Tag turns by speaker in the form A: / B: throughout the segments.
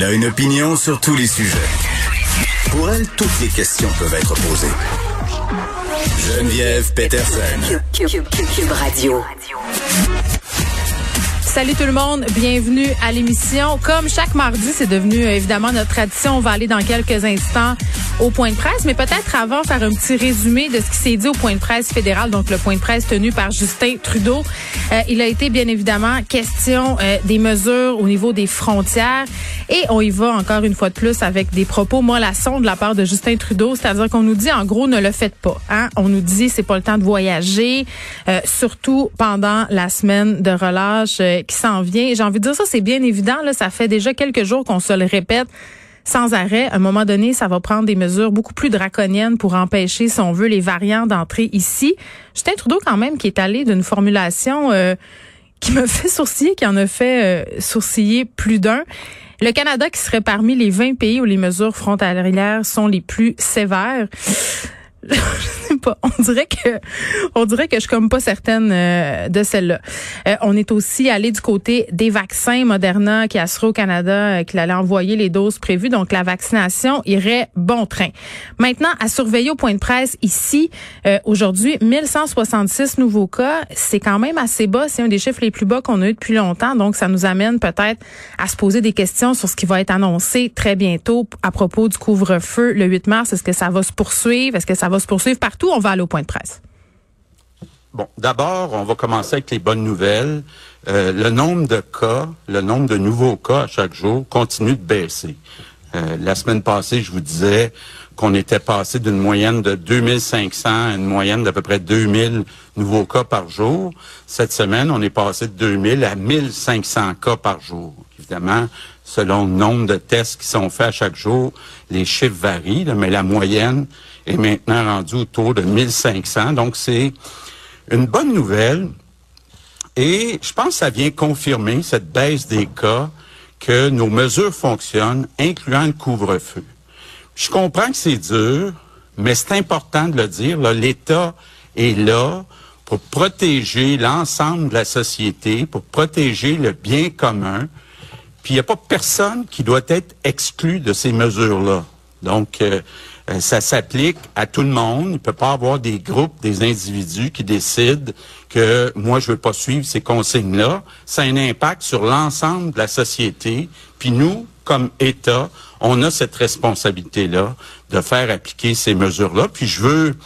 A: Elle a une opinion sur tous les sujets. Pour elle, toutes les questions peuvent être posées. Geneviève Peterson.
B: Cube, Radio.
C: Salut tout le monde, bienvenue à l'émission. Comme chaque mardi, c'est devenu euh, évidemment notre tradition. On va aller dans quelques instants au point de presse, mais peut-être avant faire un petit résumé de ce qui s'est dit au point de presse fédéral, donc le point de presse tenu par Justin Trudeau. Euh, il a été bien évidemment question euh, des mesures au niveau des frontières et on y va encore une fois de plus avec des propos mollassons de la part de Justin Trudeau, c'est-à-dire qu'on nous dit en gros ne le faites pas. Hein? On nous dit c'est pas le temps de voyager, surtout pendant la semaine de relâche qui s'en vient. J'ai envie de dire ça, c'est bien évident. Là, ça fait déjà quelques jours qu'on se le répète sans arrêt. À un moment donné, ça va prendre des mesures beaucoup plus draconiennes pour empêcher, si on veut, les variants d'entrer ici. Justin Trudeau, quand même, qui est allé d'une formulation euh, qui me fait sourciller, qui en a fait euh, sourciller plus d'un. Le Canada qui serait parmi les 20 pays où les mesures frontalières sont les plus sévères. On dirait que, on dirait que je suis comme pas certaine euh, de celle-là. Euh, on est aussi allé du côté des vaccins Moderna qui assuré au Canada euh, qu'il allait envoyer les doses prévues. Donc la vaccination irait bon train. Maintenant, à surveiller au point de presse ici aujourd'hui, 1166 nouveaux cas. C'est quand même assez bas. C'est un des chiffres les plus bas qu'on a eu depuis longtemps. Donc ça nous amène peut-être à se poser des questions sur ce qui va être annoncé très bientôt à propos du couvre-feu le 8 mars. Est-ce que ça va se poursuivre? Est-ce que ça va se poursuivre partout. On va aller au point de presse.
D: Bon, d'abord, on va commencer avec les bonnes nouvelles. Euh, le nombre de cas, le nombre de nouveaux cas à chaque jour continue de baisser. Euh, la semaine passée, je vous disais qu'on était passé d'une moyenne de 2500 à une moyenne d'à peu près 2000 nouveaux cas par jour. Cette semaine, on est passé de 2000 à 1500 cas par jour. Évidemment, selon le nombre de tests qui sont faits à chaque jour, les chiffres varient, mais la moyenne est maintenant rendue autour de 1500. Donc, c'est une bonne nouvelle. Et je pense que ça vient confirmer cette baisse des cas que nos mesures fonctionnent, incluant le couvre-feu. Je comprends que c'est dur, mais c'est important de le dire. L'État est là pour protéger l'ensemble de la société, pour protéger le bien commun. Puis il n'y a pas personne qui doit être exclu de ces mesures-là. Donc, euh, euh, ça s'applique à tout le monde. Il ne peut pas avoir des groupes, des individus qui décident que moi, je veux pas suivre ces consignes-là. Ça a un impact sur l'ensemble de la société. Puis nous, comme État, on a cette responsabilité-là de faire appliquer ces mesures-là. Puis je veux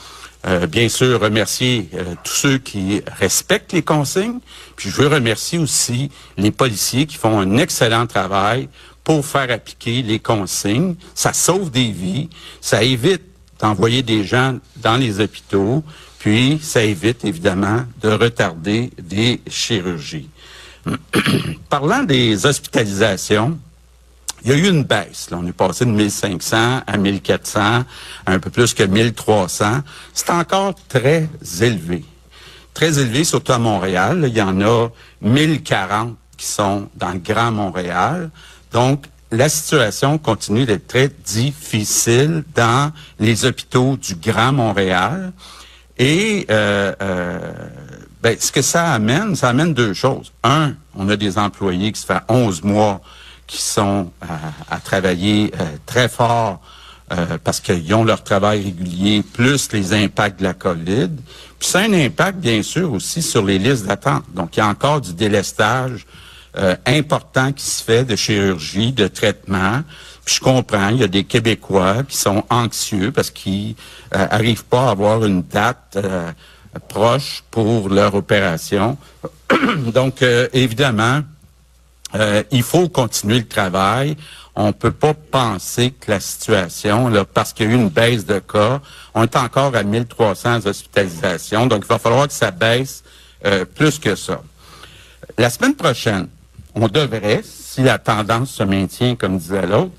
D: euh, bien sûr remercier euh, tous ceux qui respectent les consignes. Puis je veux remercier aussi les policiers qui font un excellent travail pour faire appliquer les consignes. Ça sauve des vies, ça évite d'envoyer des gens dans les hôpitaux, puis ça évite évidemment de retarder des chirurgies. Parlant des hospitalisations, il y a eu une baisse. Là. On est passé de 1500 à 1400, à un peu plus que 1300. C'est encore très élevé. Très élevé, surtout à Montréal. Il y en a 1040 qui sont dans le Grand Montréal. Donc, la situation continue d'être très difficile dans les hôpitaux du Grand Montréal. Et euh, euh, ben, ce que ça amène, ça amène deux choses. Un, on a des employés qui se font 11 mois qui sont à, travailler euh, très fort parce qu'ils ont leur travail régulier, plus les impacts de la COVID. Puis a un impact, bien sûr, aussi sur les listes d'attente. Donc, il y a encore du délestage euh, important qui se fait de chirurgie, de traitement. Puis je comprends, il y a des Québécois qui sont anxieux parce qu'ils euh, arrivent pas à avoir une date euh, proche pour leur opération. Donc, évidemment, il faut continuer le travail. On peut pas penser que la situation, là, parce qu'il y a eu une baisse de cas, on est encore à 1300 hospitalisations. Donc, il va falloir que ça baisse plus que ça. La semaine prochaine, on devrait, si la tendance se maintient, comme disait l'autre,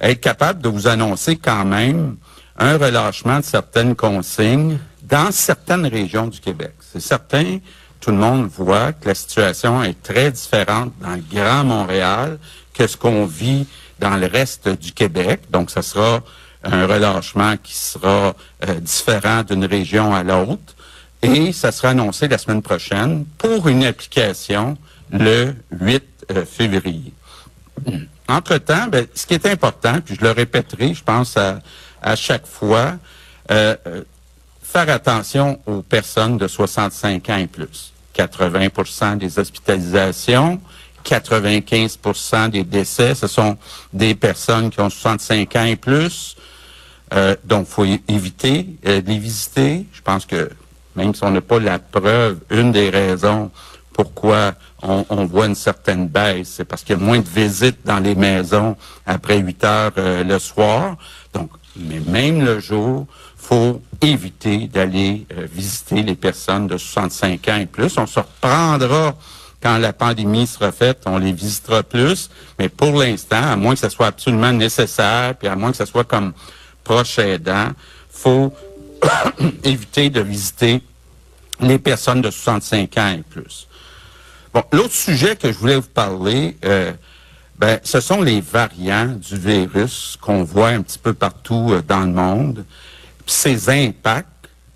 D: être capable de vous annoncer quand même un relâchement de certaines consignes dans certaines régions du Québec. C'est certain, tout le monde voit que la situation est très différente dans le Grand Montréal que ce qu'on vit dans le reste du Québec. Donc, ce sera un relâchement qui sera euh, différent d'une région à l'autre. Et ça sera annoncé la semaine prochaine pour une application le 8 euh, février. entre-temps, ben, ce qui est important, puis je le répéterai, je pense à, à chaque fois, euh, faire attention aux personnes de 65 ans et plus. 80% des hospitalisations, 95% des décès, ce sont des personnes qui ont 65 ans et plus. Euh, donc, faut éviter euh, de les visiter. Je pense que même si on n'a pas la preuve, une des raisons pourquoi on, on voit une certaine baisse, c'est parce qu'il y a moins de visites dans les maisons après 8 heures euh, le soir. Donc, mais même le jour, faut éviter d'aller euh, visiter les personnes de 65 ans et plus. On se reprendra quand la pandémie sera faite, on les visitera plus. Mais pour l'instant, à moins que ce soit absolument nécessaire, puis à moins que ce soit comme proche aidant, faut éviter de visiter les personnes de 65 ans et plus. Bon, l'autre sujet que je voulais vous parler, euh, ben, ce sont les variants du virus qu'on voit un petit peu partout euh, dans le monde, ses impacts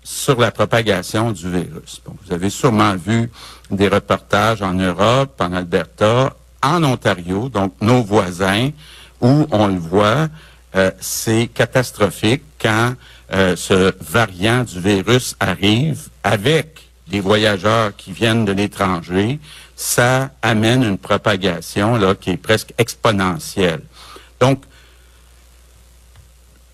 D: sur la propagation du virus. Bon, vous avez sûrement vu des reportages en Europe, en Alberta, en Ontario, donc nos voisins, où on le voit, euh, c'est catastrophique quand euh, ce variant du virus arrive avec des voyageurs qui viennent de l'étranger, ça amène une propagation là qui est presque exponentielle. Donc,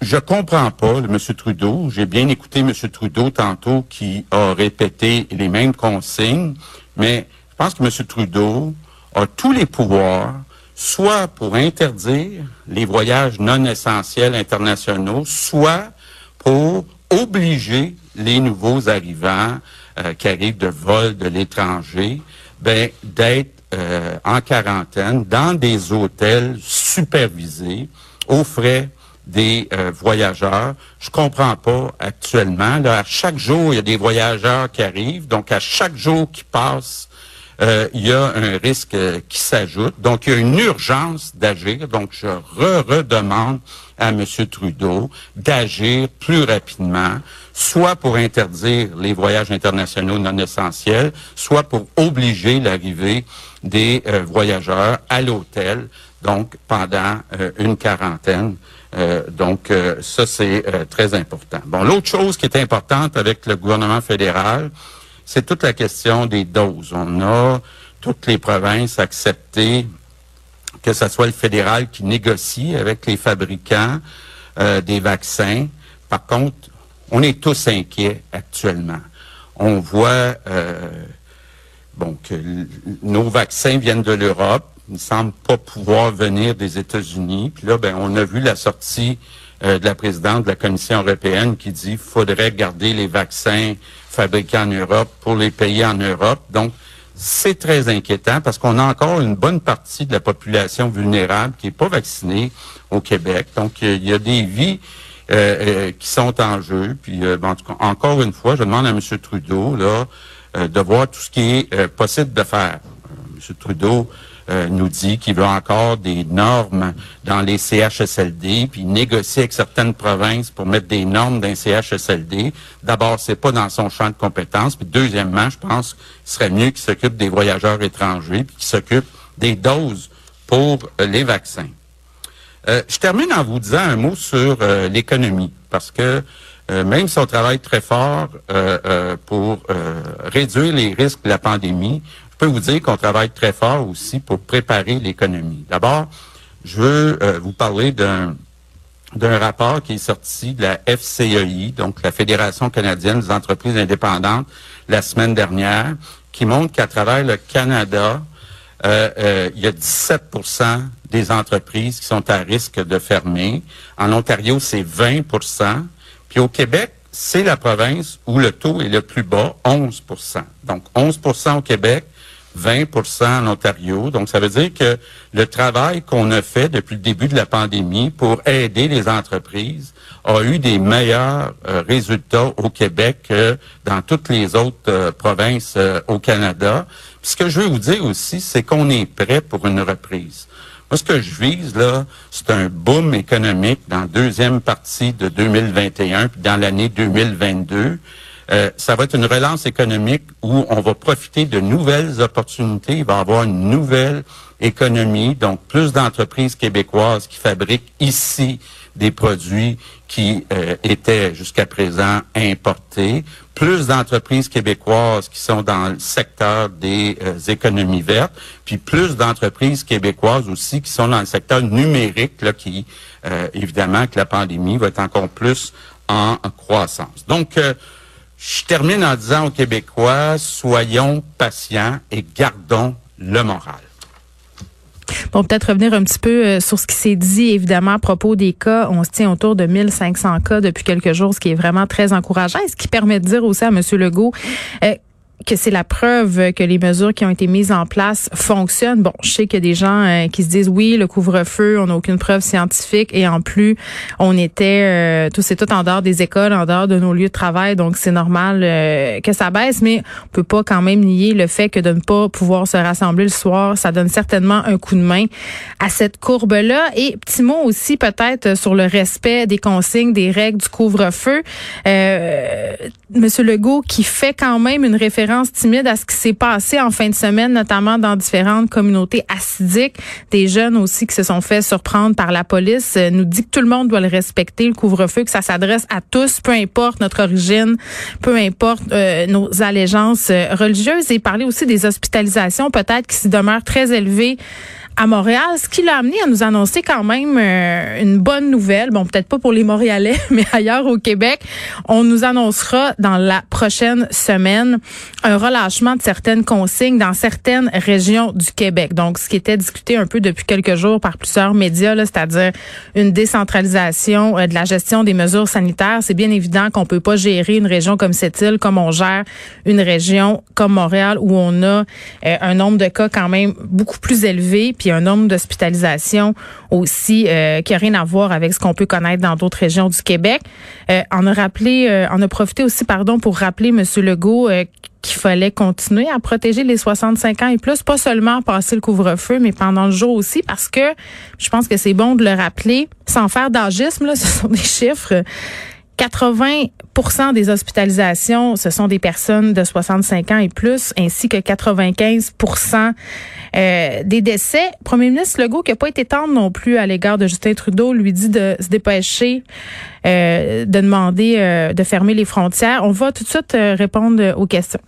D: je comprends pas M. Trudeau. J'ai bien écouté M. Trudeau tantôt qui a répété les mêmes consignes, mais je pense que M. Trudeau a tous les pouvoirs, soit pour interdire les voyages non essentiels internationaux, soit pour obliger les nouveaux arrivants euh, qui arrivent de vol de l'étranger, ben, d'être euh, en quarantaine dans des hôtels supervisés aux frais des euh, voyageurs. Je comprends pas actuellement. Là, à chaque jour, il y a des voyageurs qui arrivent. Donc, à chaque jour qui passe, euh, il y a un risque euh, qui s'ajoute. Donc, il y a une urgence d'agir. Donc, je re-redemande à M. Trudeau d'agir plus rapidement, soit pour interdire les voyages internationaux non essentiels, soit pour obliger l'arrivée des voyageurs à l'hôtel, donc pendant une quarantaine. Euh, donc, euh, ça, c'est euh, très important. Bon, l'autre chose qui est importante avec le gouvernement fédéral, c'est toute la question des doses. On a toutes les provinces accepté que ce soit le fédéral qui négocie avec les fabricants des vaccins. Par contre, on est tous inquiets actuellement. On voit bon que nos vaccins viennent de l'Europe ne semble pas pouvoir venir des États-Unis. Puis là, ben, on a vu la sortie euh, de la présidente de la Commission européenne qui dit qu'il faudrait garder les vaccins fabriqués en Europe pour les payer en Europe. Donc, c'est très inquiétant parce qu'on a encore une bonne partie de la population vulnérable qui n'est pas vaccinée au Québec. Donc, il y a des vies euh, euh, qui sont en jeu. Puis, en tout cas, encore une fois, je demande à M. Trudeau de voir tout ce qui est possible de faire. M. Trudeau euh, nous dit qu'il veut encore des normes dans les CHSLD, puis négocier avec certaines provinces pour mettre des normes dans les CHSLD. D'abord, c'est pas dans son champ de compétences. Puis deuxièmement, je pense qu'il serait mieux qu'il s'occupe des voyageurs étrangers, puis qu'il s'occupe des doses pour euh, les vaccins. Euh, je termine en vous disant un mot sur l'économie, parce que même si on travaille très fort pour réduire les risques de la pandémie, peux vous dire qu'on travaille très fort aussi pour préparer l'économie. D'abord, je veux euh, vous parler d'un d'un rapport qui est sorti de la FCEI, donc la Fédération canadienne des entreprises indépendantes, la semaine dernière, qui montre qu'à travers le Canada, euh, euh, il y a 17% des entreprises qui sont à risque de fermer. En Ontario, c'est 20% Puis au Québec, c'est la province où le taux est le plus bas, 11% Donc 11% au Québec, 20% en Ontario. Donc, ça veut dire que le travail qu'on a fait depuis le début de la pandémie pour aider les entreprises a eu des meilleurs euh, résultats au Québec que dans toutes les autres euh, provinces euh, au Canada. ce que je veux vous dire aussi, c'est qu'on est prêt pour une reprise. Moi, ce que je vise, là, c'est un boom économique dans la deuxième partie de 2021 puis dans l'année 2022. Euh, ça va être une relance économique où on va profiter de nouvelles opportunités. Il va y avoir une nouvelle économie, donc plus d'entreprises québécoises qui fabriquent ici des produits qui euh, étaient jusqu'à présent importés, plus d'entreprises québécoises qui sont dans le secteur des euh, économies vertes, puis plus d'entreprises québécoises aussi qui sont dans le secteur numérique, là, qui, euh, évidemment, que la pandémie va être encore plus en, croissance. Donc, je termine en disant aux Québécois, soyons patients et gardons le moral.
C: Bon, peut-être revenir un petit peu euh, sur ce qui s'est dit, évidemment, à propos des cas. On se tient autour de 1500 cas depuis quelques jours, ce qui est vraiment très encourageant. Et ce qui permet de dire aussi à M. Legault euh, que c'est la preuve que les mesures qui ont été mises en place fonctionnent. Bon, je sais qu'il y a des gens euh, qui se disent oui, le couvre-feu, on n'a aucune preuve scientifique et en plus, on était euh, tout c'est tout en dehors des écoles, en dehors de nos lieux de travail, donc c'est normal euh, que ça baisse, mais on peut pas quand même nier le fait que de ne pas pouvoir se rassembler le soir, ça donne certainement un coup de main à cette courbe-là. Et petit mot aussi peut-être sur le respect des consignes, des règles du couvre-feu. Monsieur Legault qui fait quand même une référence timide à ce qui s'est passé en fin de semaine, notamment dans différentes communautés acidiques. Des jeunes aussi qui se sont fait surprendre par la police euh, nous dit que tout le monde doit le respecter, le couvre-feu, que ça s'adresse à tous, peu importe notre origine, peu importe euh, nos allégeances euh, religieuses. Et parler aussi des hospitalisations, peut-être qui se demeurent très élevées à Montréal, ce qui l'a amené à nous annoncer quand même euh, une bonne nouvelle. Bon, peut-être pas pour les Montréalais, mais ailleurs au Québec, on nous annoncera dans la prochaine semaine un relâchement de certaines consignes dans certaines régions du Québec. Donc, ce qui était discuté un peu depuis quelques jours par plusieurs médias, c'est-à-dire une décentralisation euh, de la gestion des mesures sanitaires. C'est bien évident qu'on peut pas gérer une région comme cette île comme on gère une région comme Montréal où on a euh, un nombre de cas quand même beaucoup plus élevé. Puis un nombre d'hospitalisations aussi euh, qui a rien à voir avec ce qu'on peut connaître dans d'autres régions du Québec. Euh, on a rappelé, euh, on a profité aussi, pardon, pour rappeler M. Legault euh, qu'il fallait continuer à protéger les 65 ans et plus, pas seulement passer le couvre-feu, mais pendant le jour aussi, parce que je pense que c'est bon de le rappeler, sans faire d'agisme, là, ce sont des chiffres. 80% des hospitalisations, ce sont des personnes de 65 ans et plus, ainsi que 95% euh, des décès. Premier ministre Legault, qui n'a pas été tendre non plus à l'égard de Justin Trudeau, lui dit de se dépêcher, euh, de demander euh, de fermer les frontières. On va tout de suite répondre aux questions.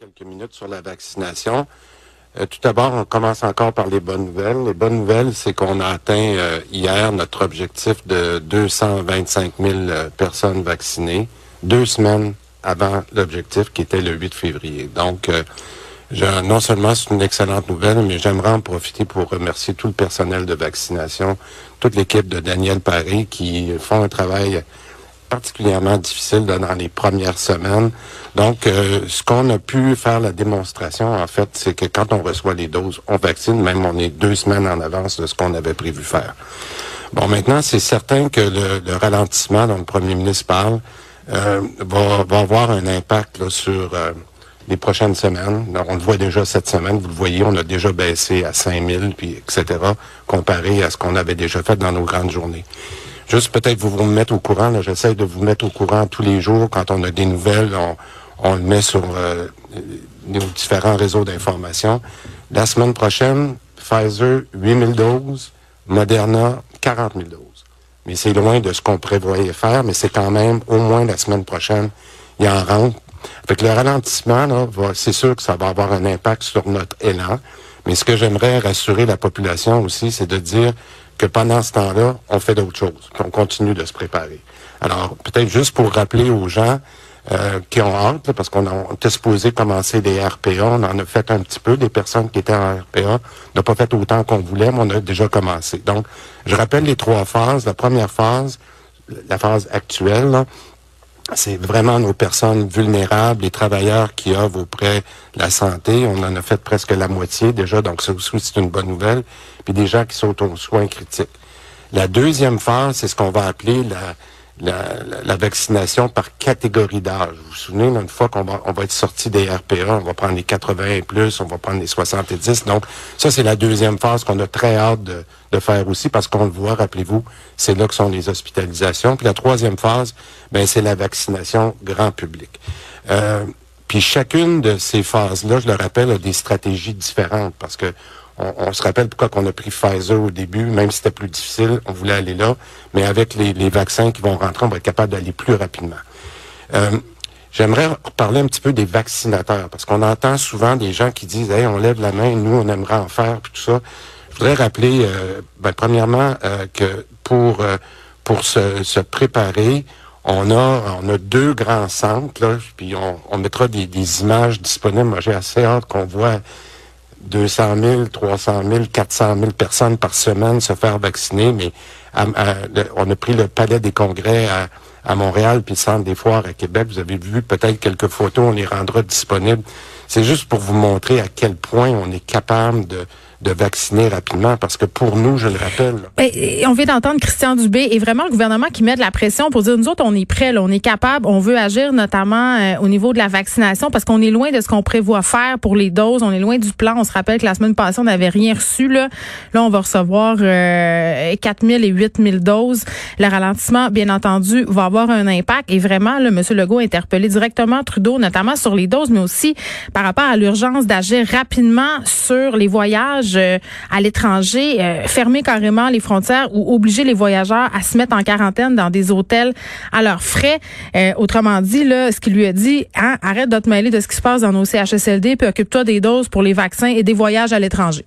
B: Quelques minutes sur la vaccination. Tout d'abord, on commence encore par les bonnes nouvelles. Les bonnes nouvelles, c'est qu'on a atteint hier notre objectif de 225 000 personnes vaccinées deux semaines avant l'objectif qui était le 8 février. Donc, euh, non seulement c'est une excellente nouvelle, mais j'aimerais en profiter pour remercier tout le personnel de vaccination, toute l'équipe de Daniel Paris qui font un travail particulièrement difficile dans les premières semaines. Donc, euh, ce qu'on a pu faire la démonstration, en fait, c'est que quand on reçoit les doses, on vaccine, même on est deux semaines en avance de ce qu'on avait prévu faire. Bon, maintenant, c'est certain que le, le, ralentissement dont le premier ministre parle, euh, va, va, avoir un impact sur euh, les prochaines semaines. on le voit déjà cette semaine, vous le voyez, on a déjà baissé à 5000, puis etc., comparé à ce qu'on avait déjà fait dans nos grandes journées. Juste peut-être vous vous mettre au courant, là, j'essaie de vous mettre au courant tous les jours. Quand on a des nouvelles, on, on le met sur euh, nos différents réseaux d'information. La semaine prochaine, Pfizer, 8000 doses, Moderna, 40 000 doses mais c'est loin de ce qu'on prévoyait faire, mais c'est quand même au moins la semaine prochaine, il y en rentre. Avec le ralentissement, là, c'est sûr que ça va avoir un impact sur notre élan. Mais ce que j'aimerais rassurer la population aussi, c'est de dire que pendant ce temps-là, on fait d'autres choses, qu'on continue de se préparer. Alors, peut-être juste pour rappeler aux gens, euh, qui ont hâte, parce qu'on était supposé commencer des RPA. On en a fait un petit peu, des personnes qui étaient en RPA. N'a pas fait autant qu'on voulait, mais on a déjà commencé. Donc, je rappelle les trois phases. La première phase, la phase actuelle, c'est vraiment nos personnes vulnérables, les travailleurs qui œuvrent auprès de la santé. On en a fait presque la moitié déjà, donc ça aussi, c'est une bonne nouvelle. Puis des gens qui sont aux soins critiques. La deuxième phase, c'est ce qu'on va appeler la la, la, vaccination par catégorie d'âge. Vous vous souvenez, une fois qu'on va, on va être sorti des RPA, on va prendre les 80 et plus, on va prendre les 70. Donc, ça, c'est la deuxième phase qu'on a très hâte de, de faire aussi parce qu'on le voit, rappelez-vous, c'est là que sont les hospitalisations. Puis la troisième phase, ben, c'est la vaccination grand public. puis chacune de ces phases-là, je le rappelle, a des stratégies différentes parce que on, se rappelle pourquoi qu'on a pris Pfizer au début, même si c'était plus difficile, on voulait aller là, mais avec les, vaccins qui vont rentrer, on va être capable d'aller plus rapidement. Euh, j'aimerais parler un petit peu des vaccinateurs, parce qu'on entend souvent des gens qui disent Hey, on lève la main, nous, on aimerait en faire, puis tout ça. Je voudrais rappeler, euh, ben, premièrement, euh, que pour, pour se, préparer, on a, on a deux grands centres, là, puis on, mettra des, des images disponibles. Moi, j'ai assez hâte qu'on voit 200 000, 300 000, 400 000 personnes par semaine se faire vacciner, mais on a pris le palais des congrès à, à Montréal puis le centre des foires à Québec. Vous avez vu peut-être quelques photos, on les rendra disponibles. C'est juste pour vous montrer à quel point on est capable de, de vacciner rapidement parce que pour nous, je le rappelle.
C: On vient d'entendre Christian Dubé et vraiment le gouvernement qui met de la pression pour dire nous autres on est prêts, on est capable, on veut agir notamment euh, au niveau de la vaccination parce qu'on est loin de ce qu'on prévoit faire pour les doses, on est loin du plan. On se rappelle que la semaine passée on n'avait rien reçu là. Là on va recevoir euh, 4000 et 8000 doses. Le ralentissement, bien entendu, va avoir un impact et vraiment le Monsieur Legault a interpellé directement Trudeau, notamment sur les doses, mais aussi par rapport à l'urgence d'agir rapidement sur les voyages euh, à l'étranger, euh, fermer carrément les frontières ou obliger les voyageurs à se mettre en quarantaine dans des hôtels à leurs frais. Euh, autrement dit, là, ce qu'il lui a dit, hein, arrête de te de ce qui se passe dans nos CHSLD, puis occupe-toi des doses pour les vaccins et des voyages à l'étranger.